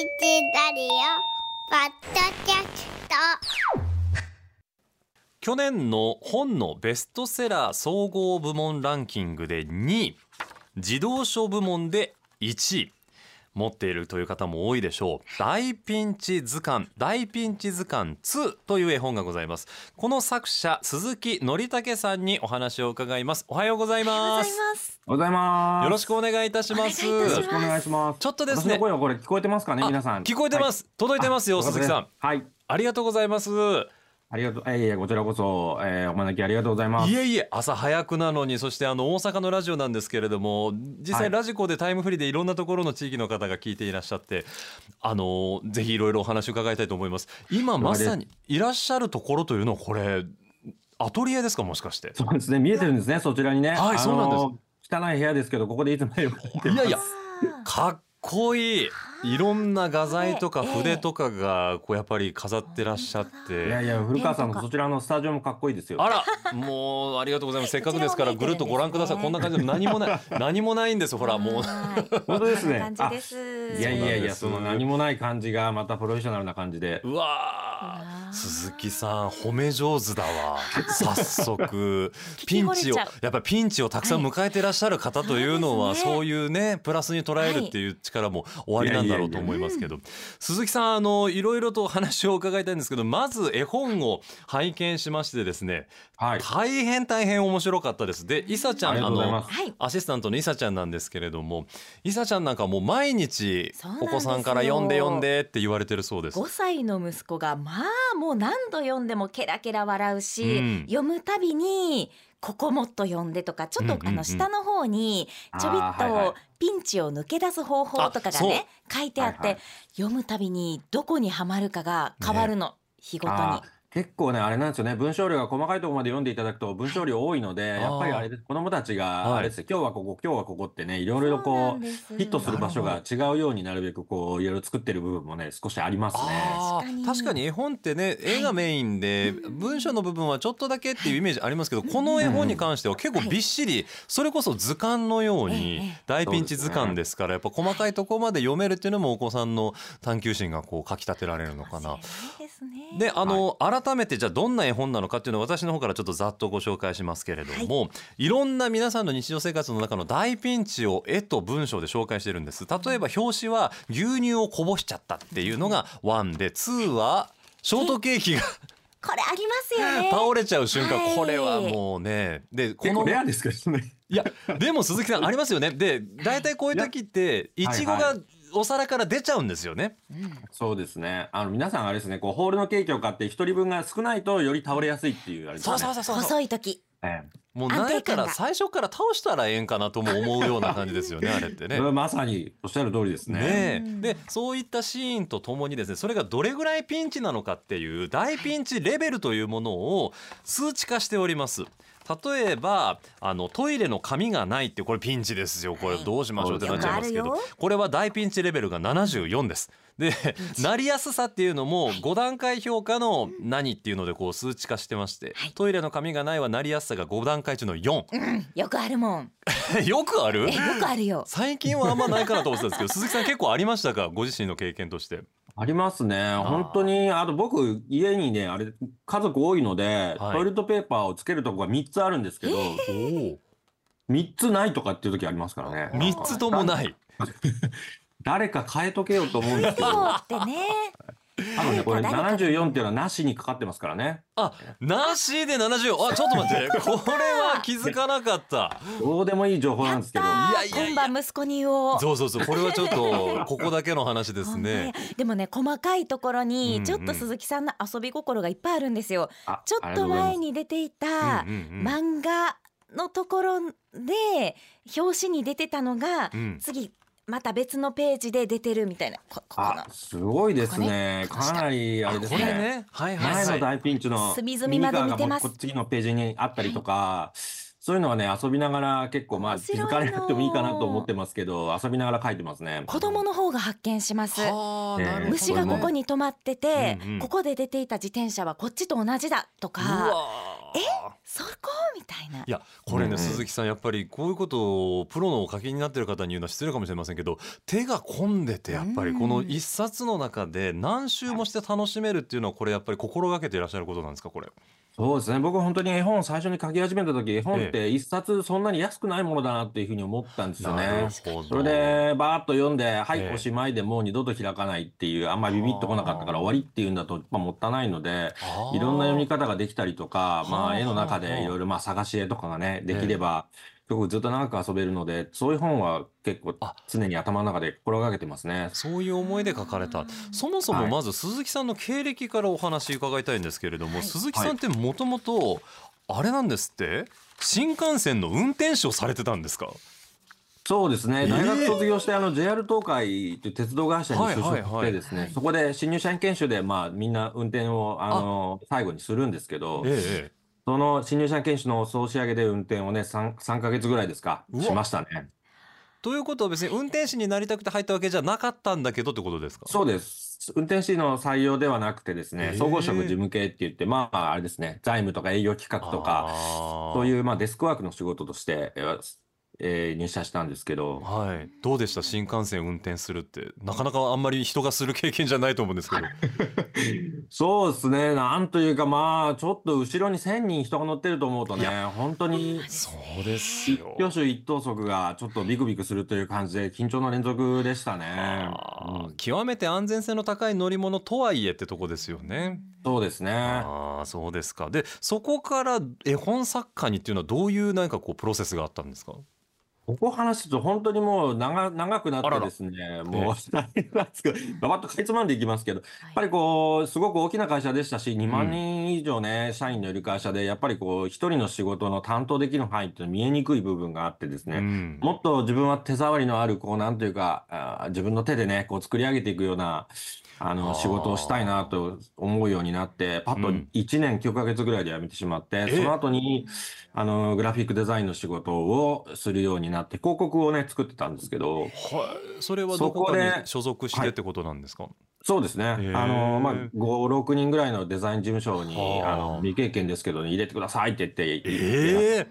ラリオポッドキャスト。去年の本のベストセラー総合部門ランキングで2位。児童書部門で1位。持っているという方も多いでしょう。大ピンチ図鑑大ピンチ図鑑2という絵本がございます。この作者鈴木則武さんにお話を伺います。おはようございます。おはようございます。よろしくお願いいたします。よろしくお願いします。ちょっとですね。私の声はこれ聞こえてますかね、あ皆さん。聞こえてます、届いてますよはい鈴木さん。はい。ありがとうございますありがとう。えいえ、こちらこそ、えー、お招きありがとうございます。いえいえ朝早くなのにそしてあの大阪のラジオなんですけれども実はい際ラジコでタイムフリーでいろんなところの地域の方が聞いていらっしゃってあのぜひいろいろお話を伺いたいと思います今まさにいらっしゃるところというのはこれアトリエですかもしかして？そうですね、見えてるんですね、そちらにね。はいそうなんですす。汚い部屋ですけど、ここでいつも絵を描いてます。いやいやかっこいいいろんな画材とか筆とかがこうやっぱり飾ってらっしゃって。いやいや、古川さんのそちらのスタジオもかっこいいですよ。あらもうありがとうございます。せっかくですからぐるっとご覧ください。こんな感じで何もない 何もないんですほらもう。本当ですね。こんな感じです。いやいやいや、その何もない感じがまたプロフェッショナルな感じで。うわー鈴木さん褒め上手だわ。早速ピンチをやっぱりピンチをたくさん迎えてらっしゃる方というのは、そうですね。そういうねプラスに捉えるっていう力もおありなんだろうと思いますけど。鈴木さんあのいろいろと話を伺いたいんですけどまず絵本を拝見しましてですねはい。大変大変面白かったです。でいさちゃんあの。アシスタントのいさちゃんなんですけれどもいさちゃんなんかもう毎日お子さんから読んで読んでって言われてるそうです。5歳の息子がまあもう何度読んでもケラケラ笑うし、うん。読むたびにここもっと読んでとかちょっとあの下の方にちょびっとピンチを抜け出す方法とかがね書いてあって、読むたびにどこにはまるかが変わるの、日ごとに結構ねあれなんですよね。文章量が細かいところまで読んでいただくと文章量多いのでやっぱりあれです子供たちがあれですよ。今日はここ今日はここってねいろいろそうこうヒットする場所が違うようになるべくこういろいろ作ってる部分もね少しありますね。確かに。確かに絵本ってね絵がメインで文章の部分はちょっとだけっていうイメージありますけどこの絵本に関しては結構びっしりそれこそ図鑑のようえにえ大ピンチ図鑑ですからやっぱ細かいところまで読めるっていうのもお子さんの探求心がこうかきたてられるのかな。そうですね。であの、改めてじゃあどんな絵本なのかっていうのを私の方からちょっとざっとご紹介しますけれども、い、ろんな皆さんの日常生活の中の大ピンチを絵と文章で紹介してるんです。例えば表紙は牛乳をこぼしちゃったっていうのが1で2はショートケーキがこれありますよね。倒れちゃう瞬間、はい。これはもうね。でこのレアですけどね。いやでも鈴木さんありますよね。で大体こういう時っていちごがはい。はいお皿から出ちゃうんですよね、そうですね。あの皆さんあれですねこうホールのケーキを買って一人分が少ないとより倒れやすいっていうあれですね。そうそうそうそう細い時。えもうなんやったら最初から倒したらええんかなとも思うような感じですよね あれってねまさにおっしゃる通りですね。ねでそういったシーンとともにですねそれがどれぐらいピンチなのかっていう大ピンチレベルというものを数値化しております。例えばあのトイレの紙がないってこれピンチですよ。これどうしましょうってなっちゃいますけど。これは大ピンチレベルが74です。でなりやすさっていうのも5段階評価の何っていうのでこう数値化してましてはい。トイレの紙がないはなりやすさが5段階中の4よくあるもん。よくある？えよくあるよ。最近はあんまないかなと思ってたんですけど鈴木さん結構ありましたか？ご自身の経験として。ありますね。本当に、あと僕、家にね、あれ、家族多いので、はいトイレットペーパーをつけるとこが3つあるんですけど、3つないとかっていう時ありますからね。3つともない。誰か変えとけよと思うんですけど、ってね。多分ね、これ誰か74っていうのはなしにかかってますからね。あ、なしで70。あ、ちょっと待って。これは気づかなかった。どうでもいい情報なんですけど、やったいやいやいや今晩息子に言おう。そうそうそう。これはちょっとここだけの話ですね。でもね細かいところうんうんにちょっと鈴木さんの遊び心がいっぱいあるんですよ。あちょっと前に出ていたうんうんうん漫画のところで表紙に出てたのがうん次また別のページで出てるみたいなこここのあ、すごいですね。ここねかなりあれですこれね。ね。はいはいはい。前の大ピンチの隅々まで見てますミニカーがもうこっちのページにあったりとか、そういうのはね、遊びながら結構まあ気面白いのづかれなくてもいいかなと思ってますけど、遊びながら書いてますね。子供の方が発見します。はあ、なるほどね。虫がここに止まってて、うんうんここで出ていた自転車はこっちと同じだとうかわそこ？みたいな。いやこれね、うんうん。鈴木さんやっぱりこういうことをプロのお書きになってる方に言うのは失礼かもしれませんけど手が込んでてやっぱりこの一冊の中で何周もして楽しめるっていうのはこれやっぱり心がけていらっしゃることなんですかこれ。そうですね。僕本当に絵本最初に書き始めた時、絵本っえて一冊そんなに安くないものだなっていうふうに思ったんですよね。それでバーッと読んで、はい、ええおしまいでもう二度と開かないっていう、あんまりビビッとこなかったから終わりっていうんだと、まあ、もったいないので、いろんな読み方ができたりとか、まはああ絵の中はあでいろいろまあ探し絵とかがね、できれば、ずっと長く遊べるので、そういう本は結構あ。常に頭の中で心がけてますね。そういう思いで書かれた。そもそもはい。まず鈴木さんの経歴からお話伺いたいんですけれども、はい。鈴木さんってもともとあれなんですって？新幹線の運転手をされてたんですか？そうですね。ええ大学卒業して、あの、JR 東海という鉄道会社に就職はいはい。はいしてですね、そこで新入社員研修で、まあ、みんな運転を、あの、最後にするんですけど、ええその新入社員研修の総仕上げで運転をね、3、3ヶ月ぐらいですか、うわしましたね。ということは別に運転手になりたくて入ったわけじゃなかったんだけどってことですか？そうです。運転士の採用ではなくてですねええ、総合職事務系って言って、まあ、あれですね、財務とか営業企画とか、そうういう、まあ、デスクワークの仕事として、えーえー入社したんですけど、はいどうでした？新幹線運転するってなかなかあんまり人がする経験じゃないと思うんですけど そうですね、なんというか、まあ、ちょっと後ろに1000人人が乗ってると思うとね、本当にそうです一よ挙手一投足がちょっとビクビクするという感じで、緊張の連続でしたね。うん極めて安全性の高い乗り物とはいえってとこですよね。そうですね。ああそうですか。でそこから絵本作家にっていうのはどういう何かこうプロセスがあったんですか？ここ話すと本当にもう長長くなってですね、もう大変なんですけど、ばばっとかいつまんでいきますけど、やっぱりこう、すごく大きな会社でしたし、2万人以上ね、社員のいる会社で、やっぱりこう、一人の仕事の担当できる範囲っていうのは見えにくい部分があってですね、うん。もっと自分は手触りのある、こう、なんというか、自分の手でね、こう作り上げていくような、あの、仕事をしたいなと思うようになって、パッとうん1年9ヶ月ぐらいで辞めてしまって、え？その後に、あの、グラフィックデザインの仕事をするようになって、広告をね、作ってたんですけど、はい。それはどこかに所属してってことなんですか？そうですね。あの、まあ、5、6人ぐらいのデザイン事務所に、はああの、未経験ですけど、入れてくださいって言って、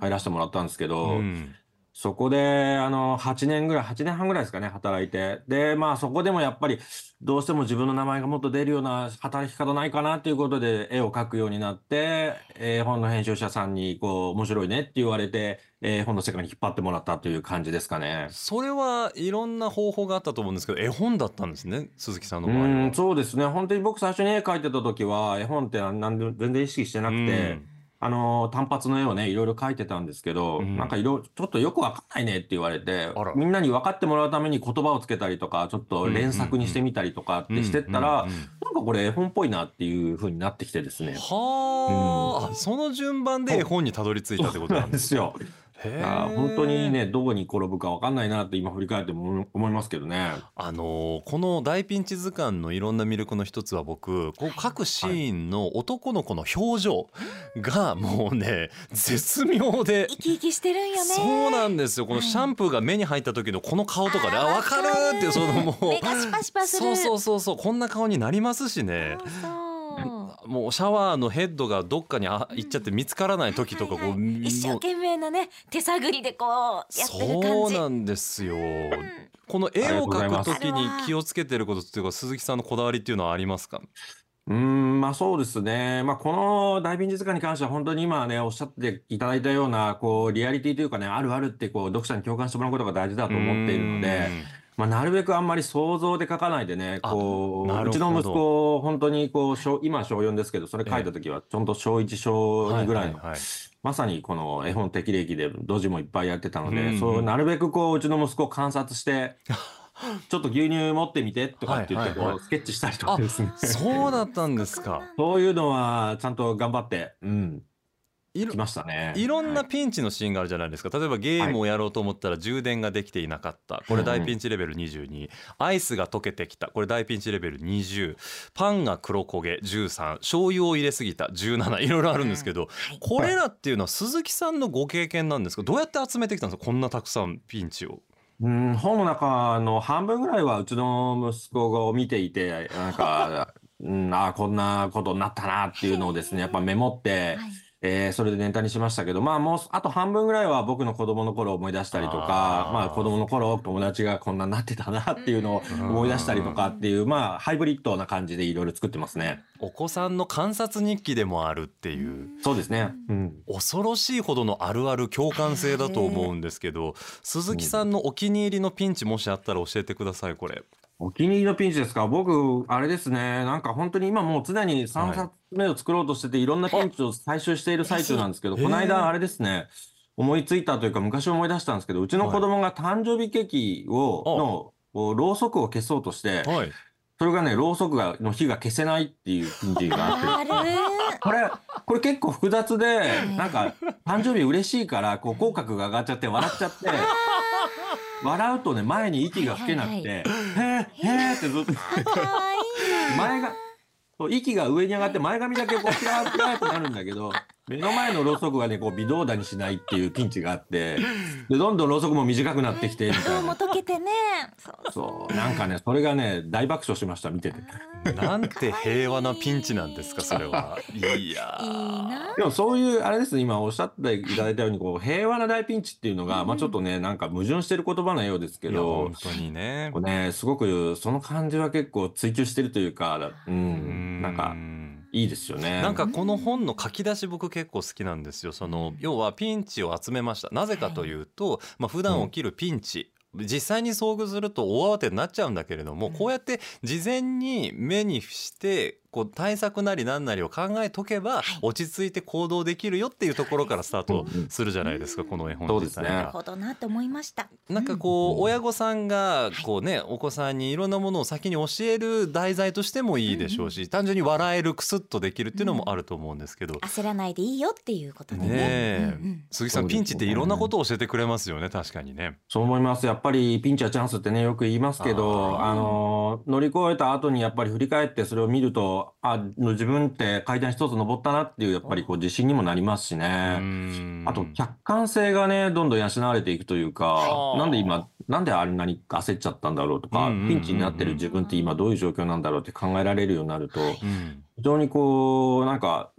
入らせてもらったんですけど、うん。そこで、あの、8年ぐらい、8年半ぐらいですかね、働いて。で、まあ、そこでもやっぱり、どうしても自分の名前がもっと出るような働き方ないかなっていうことで、絵を描くようになって、絵本の編集者さんに、こう、面白いねって言われて、絵本の世界に引っ張ってもらったという感じですかね。それはいろんな方法があったと思うんですけど絵本だったんですね鈴木さんのう場合は。ん、そうですね。本当に僕最初に絵描いてた時は、絵本って全然意識してなくて、うんあの、単発の絵をね、いろいろ描いてたんですけど、うん。なんかいろ、ちょっとよくわかんないねって言われてみんなに分かってもらうために言葉をつけたりとか、ちょっと連作にしてみたりとかってしてったら、うん。うんうんなんかこれ絵本っぽいなっていう風になってきてですね。はあ、あその順番で絵本にたどり着いたってことなんですすよ。へあえ本当にね、どこに転ぶか分かんないなって今振り返っても思いますけどね。あのーこの大ピンチ図鑑のいろんな魅力の一つは僕こう各シーンの男の子の表情がもうね絶妙で。生き生きしてるんよね。そうなんですよ。このシャンプーが目に入った時のこの顔とかであ分かるってそのもう。目がシパシパする。そうそうそうそうこんな顔になりますしね。そうそうもうシャワーのヘッドがどっかにあ行っちゃって見つからない時とかこう、はいはい一生懸命なね手探りでこうやってる感じそうなんですよ。この絵を描く時に気をつけてることっていうか鈴木さんのこだわりっていうのはありますか？うーん、まあそうですね。まあこの大便実家に関しては本当に今ね、おっしゃっていただいたような、こう、リアリティというかね、あるあるってこう、読者に共感してもらうことが大事だと思っているので、まあなるべくあんまり想像で書かないでね、あこう、うちの息子、本当にこう、小今小4ですけど、それ書いた時はちょんと小1、小うん、2ぐらいの、まさにこの絵本適齢期でドジもいっぱいやってたのうんで、そう、なるべくこう、うちの息子を観察して、ちょっと牛乳持ってみてとかって言って、こ、うスケッチしたりとかですね。そうだったんですか。そういうのは、ちゃんと頑張って、うん、いろ来ましたね。いろんなはい。ピンチのシーンがあるじゃないですか。例えばゲームをやろうと思ったら充電ができていなかった。これ大ピンチレベル22アイスが溶けてきた。これ大ピンチレベル20パンが黒焦げ。13醤油を入れすぎた。17いろいろあるんですけどこれらっていうのは鈴木さんのご経験なんですか？どうやって集めてきたんですか？こんなたくさんピンチを。うん、本の中の半分ぐらいはうちの息子を見ていて、なんか、うん、ああ、こんなことになったなっていうのをですね、やっぱメモって、はいえーそれでネタにしましたけど、まあもう、あと半分ぐらいは僕の子供の頃を思い出したりとかあ、ーまあ子供の頃友達がこんなになってたなっていうのを思い出したりとかっていう、まあハイブリッドな感じでいろいろ作ってますね。お子さんの観察日記でもあるっていうそうですね。うん。恐ろしいほどのあるある共感性だと思うんですけど鈴木さんのお気に入りのピンチもしあったら教えてくださいこれ。お気に入りのピンチですか？僕、あれですね。なんか本当に今もう常に3冊目を作ろうとしてて、いろんなピンチを採集している最中なんですけど、この間あれですね。思いついたというか昔思い出したんですけど、うちの子供が誕生日ケーキを、あの、ろうそくを消そうとして、はい。それがね、ろうそくがの火が消せないっていうピンチがあって、これ、これ結構複雑でい、なんか、誕生日嬉しいから、こう、口角が上がっちゃって、笑っちゃって、笑うとね、前に息が吹けなくて、へー、へーってずっと、前が、息が上に上がって前髪だけこうピラーピラーってなるんだけど、目の前のろうそくがね、こう微動だにしないっていうピンチがあって、で、どんどんろうそくも短くなってきて、みたいな。今日も溶けてねそうそう、なんかね、それがね、大爆笑しました、見てて。なんて平和なピンチなんですかそれは。いやーいいなでもそういう、あれですね、今おっしゃっていただいたように、こう、平和な大ピンチっていうのが、まあちょっとね、なんか矛盾してる言葉のようですけいやど本、当にねこう。ね、すごくその感じは結構追求してるというか、う、うんなんか、いいですよね。なんかこの本の書き出し僕結構好きなんですよ。その要はピンチを集めました。なぜかというと、まあ普段起きるピンチ、実際に遭遇すると大慌てになっちゃうんだけれども、こうやって事前に目にしてこう対策なり何なりを考えとけば落ち着いて行動できるよっていうところからスタートするじゃないですか、この絵本そうですね。自体がなるほどなと思いました。なんかこう親御さんがこうねお子さんにいろんなものを先に教える題材としてもいいでしょうし単純に笑えるクスッとできるっていうのもあると思うんですけど。焦らないでいいよっていうことでね。ねえ。うんうん鈴木さんピンチっていろんなことを教えてくれますよね確かにね。そう思います。やっぱりピンチはチャンスってね、よく言いますけど、ああの、乗り越えた後にやっぱり振り返ってそれを見ると、あ、自分って階段一つ登ったなっていう、やっぱりこう自信にもなりますしうね。ん。あと、客観性がね、どんどん養われていくというかは、あなんで今、なんであんなに焦っちゃったんだろうとかピンチになってる自分って今どういう状況なんだろうって考えられるようになると、うん。非常にこう、なんか、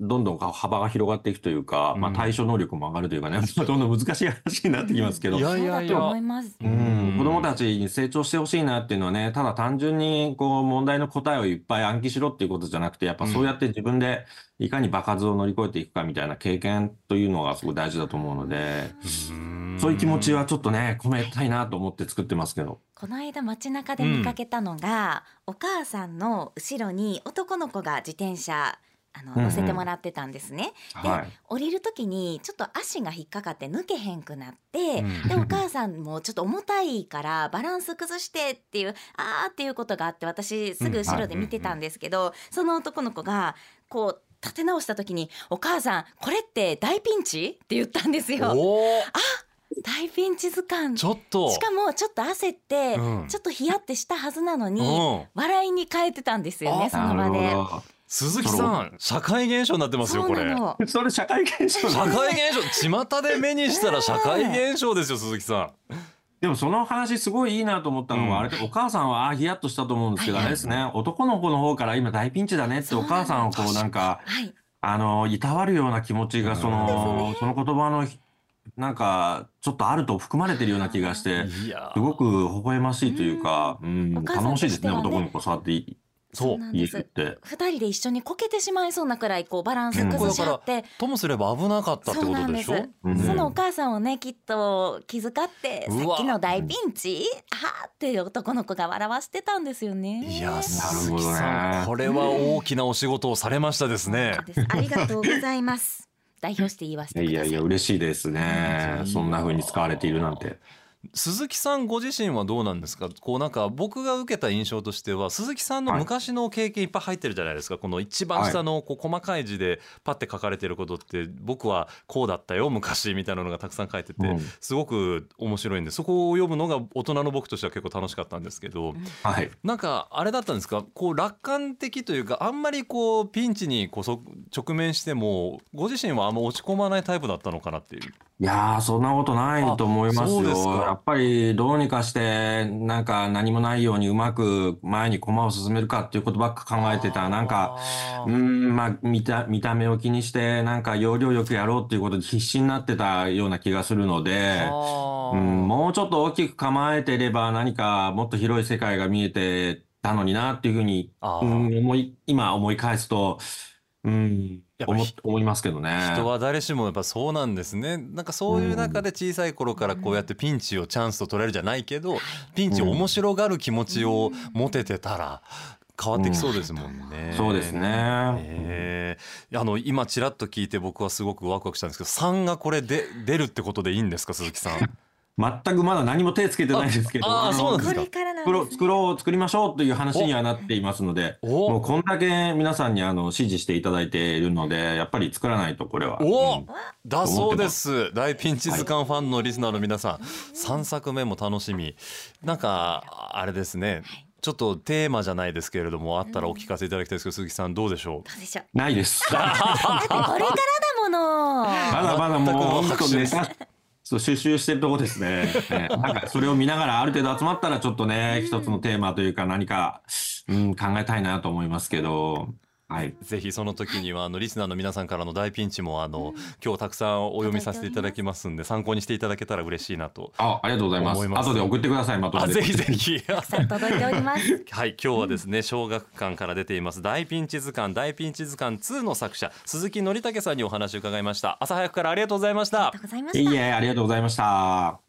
どんどん幅が広がっていくというか、まあうん対処能力も上がるというかね、どんどん難しい話になってきますけど。い、やそうだと思います。ううん。ん、子供たちに成長してほしいなっていうのはね、ただ単純にこう問題の答えをいっぱい暗記しろっていうことじゃなくて、やっぱそうやって自分でいかに場数を乗り越えていくかみたいな経験というのがすごい大事だと思うので、うん。そういう気持ちはちょっとね、込めたいなと思って作ってますけど。この間街中で見かけたのが、お母さんの後ろに男の子が自転車あのうんうん乗せてもらってたんですね。で、はい。降りる時にちょっと足が引っかかって抜けへんくなって、うんでお母さんもちょっと重たいからバランス崩してっていうあーっていうことがあって私すぐ後ろで見てたんですけど、その男の子がこう立て直した時に「お母さんこれって大ピンチ?」って言ったんですよ。おー大ピンチ図鑑ちょっとしかもちょっと焦って、うんちょっとヒヤってしたはずなのに、うん笑いに変えてたんですよねあその場で。ど。鈴木さん社会現象になってますよこれ。それ社会現象。社会現象巷で目にしたら社会現象ですよ鈴木さん。でもその話すごいいいなと思ったのは、うん。あれお母さんはああヒヤッとしたと思うんですけど、はいあれですね、男の子の方から今大ピンチだねってお母さんをこうなんか、はい、あの、いたわるような気持ちが、その、その言葉の、なんか、ちょっとあると含まれてるような気がして、いやすごく微笑ましいというか、うん、お母さん頼もしいですね、ね男の子触っていそう言えなんです。るって。二人で一緒にこけてしまいそうなくらいこうバランス崩し合って、ともすれば危なかったってことでしょ？そそのお母さんをねきっと気遣ってさっきの大ピンチ？あーって男の子が笑わしてたんですよね。いやなる鈴木ほどね。さんこれは大きなお仕事をされましたですね。ありがとうございます。代表して言わせてください。いやいや、嬉しいですね。そんな風に使われているなんて。鈴木さんご自身はどうなんですか？こうなんか僕が受けた印象としては鈴木さんの昔の経験いっぱい入ってるじゃないですか、この一番下のこう細かい字でパッて書かれてることって僕はこうだったよ昔みたいなのがたくさん書いてて、うん。すごく面白いんでそこを読むのが大人の僕としては結構楽しかったんですけど、はい。なんかあれだったんですか？こう楽観的というかあんまりこうピンチにこそ直面してもご自身はあんま落ち込まないタイプだったのかなっていう。いやー、そんなことないと思いますそうですか。よ。やっぱりどうにかして、なんか何もないようにうまく前に駒を進めるかっていうことばっか考えてた。なんか、うーん、まあ、見た、見た目を気にして、なんか要領よくやろうっていうことで必死になってたような気がするので、うん、もうちょっと大きく構えてれば何かもっと広い世界が見えてたのになっていうふうに、思い、今思い返すと、うん、やっぱ思、思いますけどね。人は誰しもやっぱそうなんですねなんかそういう中で小さい頃からこうやってピンチをチャンスと捉えるじゃないけどピンチを面白がる気持ちを持ててたら変わってきそうですもんね。そうですね。ええあの今ちらっと聞いて僕はすごくワクワクしたんですけど3がこれで出るってことでいいんですか鈴木さん？全くまだ何も手つけてないですけど、ああのそうなんですか。これからなん作ろう、作ろう、作りましょうという話にはなっていますので、おもうこんだけ皆さんにあの支持していただいているので、やっぱり作らないとこれは。おうん。だそうです。大ピンチ図鑑ファンのリスナーの皆さん、3作目も楽しみ。なんかあれですね。ちょっとテーマじゃないですけれどもあったらお聞かせいただきたいですけど鈴木さんどうでしょう？どうでしょうないです。だってこれからだもの。まだまだもう本当ネタ、そう収集してるとこですね。なんかそれを見ながらある程度集まったらちょっとね、一つのテーマというか何か、うん、考えたいなと思いますけど、はい。ぜひその時にはあのリスナーの皆さんからの大ピンチもあの今日たくさんお読みさせていただきますんで参考にしていただけたら嬉しいなとあ、ありがとうございます。思います後で送ってください、まとめて。あぜひぜひたくさん届いておりますはい今日はですね小学館から出ています大ピンチ図鑑大ピンチ図鑑2の作者鈴木則武さんにお話を伺いました朝早くからありがとうございましたありがとうございましたいいえ、ありがとうございました。